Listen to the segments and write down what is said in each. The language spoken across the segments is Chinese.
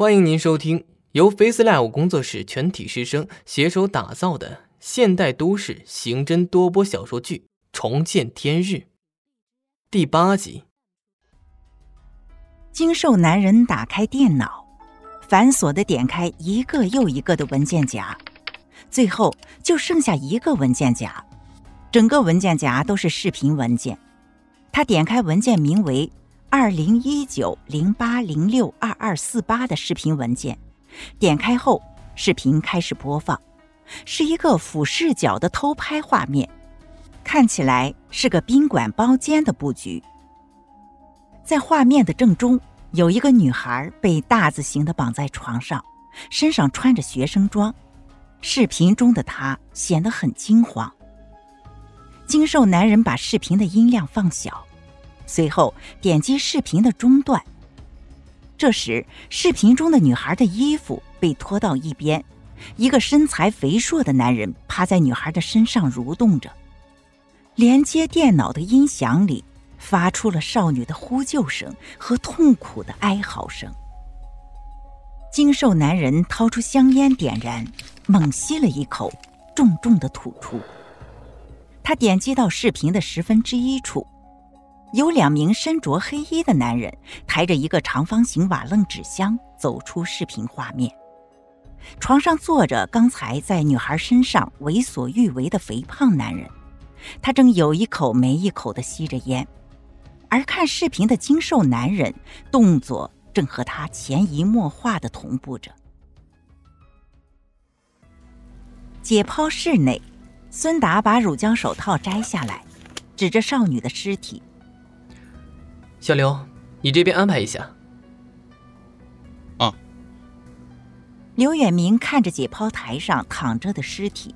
欢迎您收听由 FaceLive 工作室全体师生携手打造的现代都市刑侦多播小说剧《重见天日》第八集。精瘦男人打开电脑，繁琐的点开一个又一个的文件夹，最后就剩下一个文件夹，整个文件夹都是视频文件。他点开文件名为。二零一九零八零六二二四八的视频文件，点开后，视频开始播放，是一个俯视角的偷拍画面，看起来是个宾馆包间的布局。在画面的正中，有一个女孩被大字形的绑在床上，身上穿着学生装，视频中的她显得很惊慌。精瘦男人把视频的音量放小。随后点击视频的中段。这时，视频中的女孩的衣服被拖到一边，一个身材肥硕的男人趴在女孩的身上蠕动着。连接电脑的音响里发出了少女的呼救声和痛苦的哀嚎声。精瘦男人掏出香烟点燃，猛吸了一口，重重的吐出。他点击到视频的十分之一处。有两名身着黑衣的男人抬着一个长方形瓦楞纸箱走出视频画面，床上坐着刚才在女孩身上为所欲为的肥胖男人，他正有一口没一口的吸着烟，而看视频的精瘦男人动作正和他潜移默化的同步着。解剖室内，孙达把乳胶手套摘下来，指着少女的尸体。小刘，你这边安排一下。啊。刘远明看着解剖台上躺着的尸体。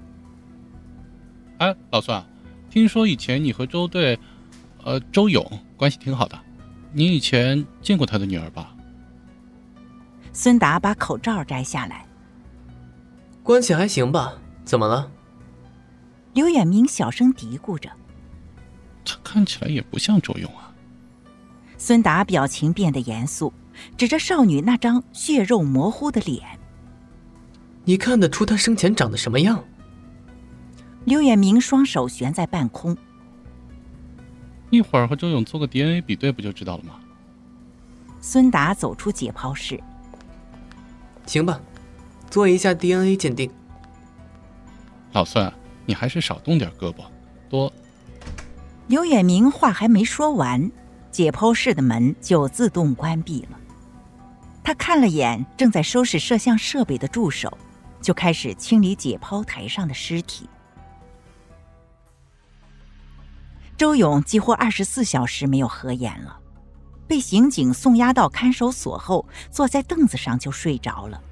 哎，老孙，听说以前你和周队，呃，周勇关系挺好的，你以前见过他的女儿吧？孙达把口罩摘下来。关系还行吧？怎么了？刘远明小声嘀咕着。他看起来也不像周勇啊。孙达表情变得严肃，指着少女那张血肉模糊的脸：“你看得出她生前长得什么样？”刘远明双手悬在半空：“一会儿和周勇做个 DNA 比对，不就知道了吗？”孙达走出解剖室：“行吧，做一下 DNA 鉴定。”老孙，你还是少动点胳膊，多。刘远明话还没说完。解剖室的门就自动关闭了。他看了眼正在收拾摄像设备的助手，就开始清理解剖台上的尸体。周勇几乎二十四小时没有合眼了，被刑警送押到看守所后，坐在凳子上就睡着了。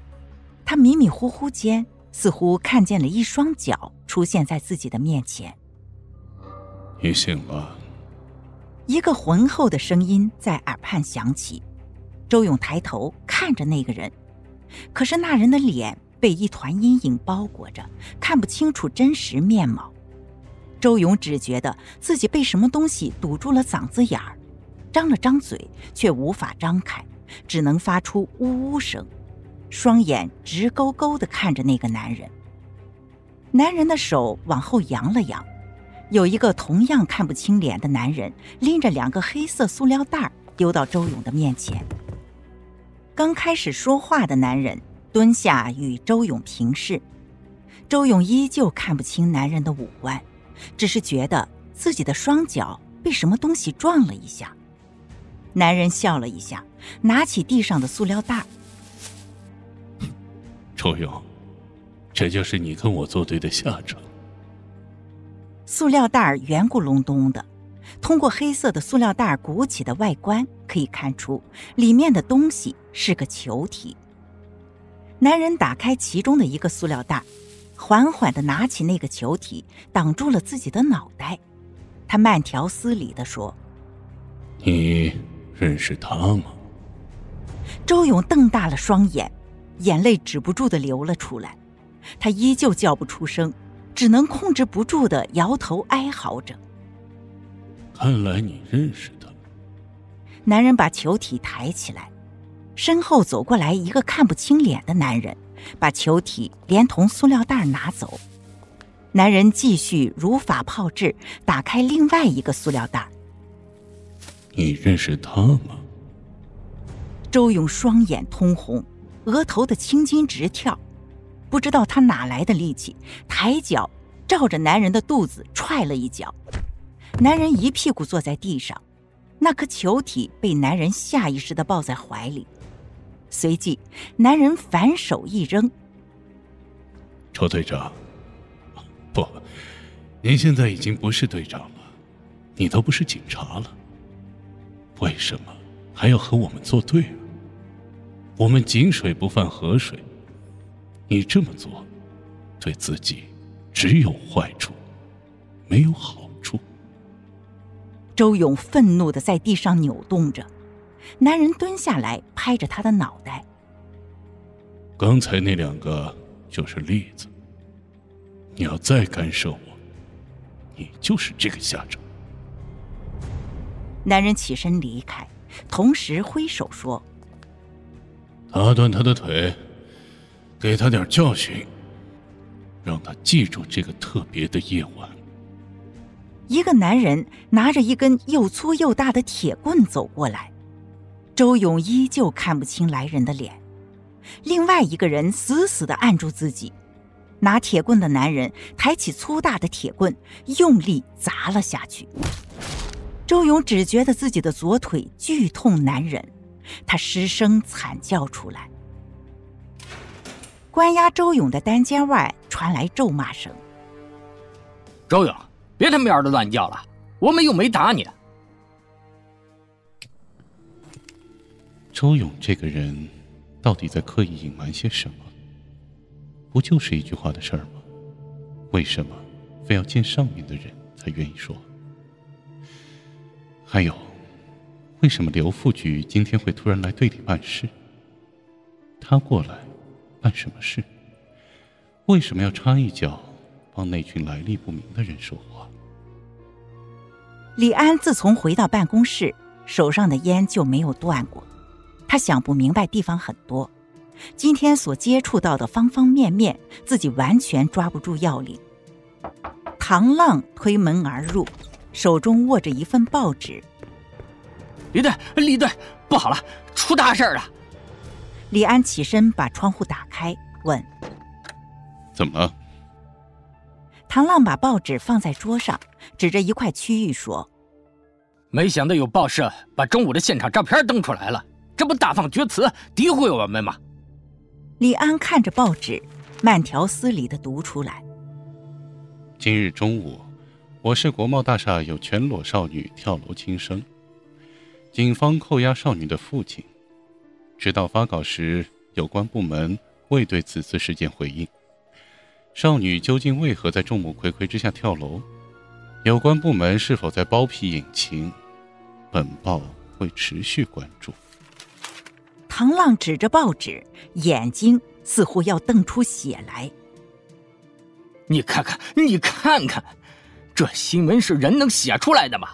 他迷迷糊糊间，似乎看见了一双脚出现在自己的面前。你醒了。一个浑厚的声音在耳畔响起，周勇抬头看着那个人，可是那人的脸被一团阴影包裹着，看不清楚真实面貌。周勇只觉得自己被什么东西堵住了嗓子眼儿，张了张嘴却无法张开，只能发出呜呜声，双眼直勾勾地看着那个男人。男人的手往后扬了扬。有一个同样看不清脸的男人拎着两个黑色塑料袋丢到周勇的面前。刚开始说话的男人蹲下与周勇平视，周勇依旧看不清男人的五官，只是觉得自己的双脚被什么东西撞了一下。男人笑了一下，拿起地上的塑料袋。周勇，这就是你跟我作对的下场。塑料袋圆咕隆咚的，通过黑色的塑料袋鼓起的外观，可以看出里面的东西是个球体。男人打开其中的一个塑料袋，缓缓的拿起那个球体，挡住了自己的脑袋。他慢条斯理的说：“你认识他吗？”周勇瞪大了双眼，眼泪止不住的流了出来。他依旧叫不出声。只能控制不住的摇头哀嚎着。看来你认识他。男人把球体抬起来，身后走过来一个看不清脸的男人，把球体连同塑料袋拿走。男人继续如法炮制，打开另外一个塑料袋。你认识他吗？周勇双眼通红，额头的青筋直跳，不知道他哪来的力气，抬脚照着男人的肚子踹了一脚，男人一屁股坐在地上，那颗球体被男人下意识的抱在怀里，随即男人反手一扔。周队长。不，您现在已经不是队长了，你都不是警察了，为什么还要和我们作对？我们井水不犯河水，你这么做，对自己只有坏处，没有好处。周勇愤怒的在地上扭动着，男人蹲下来拍着他的脑袋。刚才那两个就是例子。你要再干涉我，你就是这个下场。男人起身离开，同时挥手说：“打断他的腿，给他点教训，让他记住这个特别的夜晚。”一个男人拿着一根又粗又大的铁棍走过来，周勇依旧看不清来人的脸。另外一个人死死的按住自己。拿铁棍的男人抬起粗大的铁棍，用力砸了下去。周勇只觉得自己的左腿剧痛难忍，他失声惨叫出来。关押周勇的单间外传来咒骂声：“周勇，别他喵的乱叫了，我们又没打你。”周勇这个人，到底在刻意隐瞒些什么？不就是一句话的事儿吗？为什么非要见上面的人才愿意说？还有，为什么刘副局今天会突然来队里办事？他过来办什么事？为什么要插一脚，帮那群来历不明的人说话？李安自从回到办公室，手上的烟就没有断过。他想不明白地方很多。今天所接触到的方方面面，自己完全抓不住要领。唐浪推门而入，手中握着一份报纸。李队，李队，不好了，出大事了！李安起身把窗户打开，问：“怎么了？”唐浪把报纸放在桌上，指着一块区域说：“没想到有报社把中午的现场照片登出来了，这不大放厥词，诋毁我们吗？”李安看着报纸，慢条斯理的读出来。今日中午，我市国贸大厦有全裸少女跳楼轻生，警方扣押少女的父亲。直到发稿时，有关部门未对此次事件回应。少女究竟为何在众目睽睽之下跳楼？有关部门是否在包庇隐情？本报会持续关注。唐浪指着报纸，眼睛似乎要瞪出血来。你看看，你看看，这新闻是人能写出来的吗？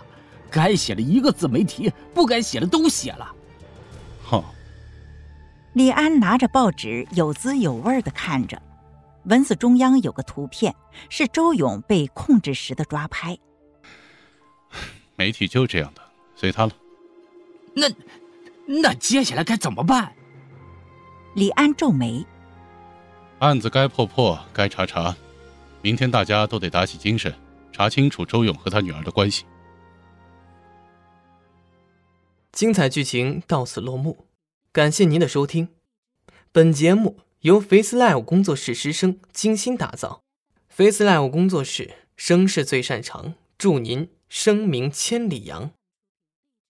该写的一个字没提，不该写的都写了。哼！李安拿着报纸，有滋有味的看着，文字中央有个图片，是周勇被控制时的抓拍。媒体就这样的，随他了。那。那接下来该怎么办？李安皱眉。案子该破破，该查查，明天大家都得打起精神，查清楚周勇和他女儿的关系。精彩剧情到此落幕，感谢您的收听。本节目由 Face Live 工作室师生精心打造，Face Live 工作室声势最擅长，祝您声名千里扬。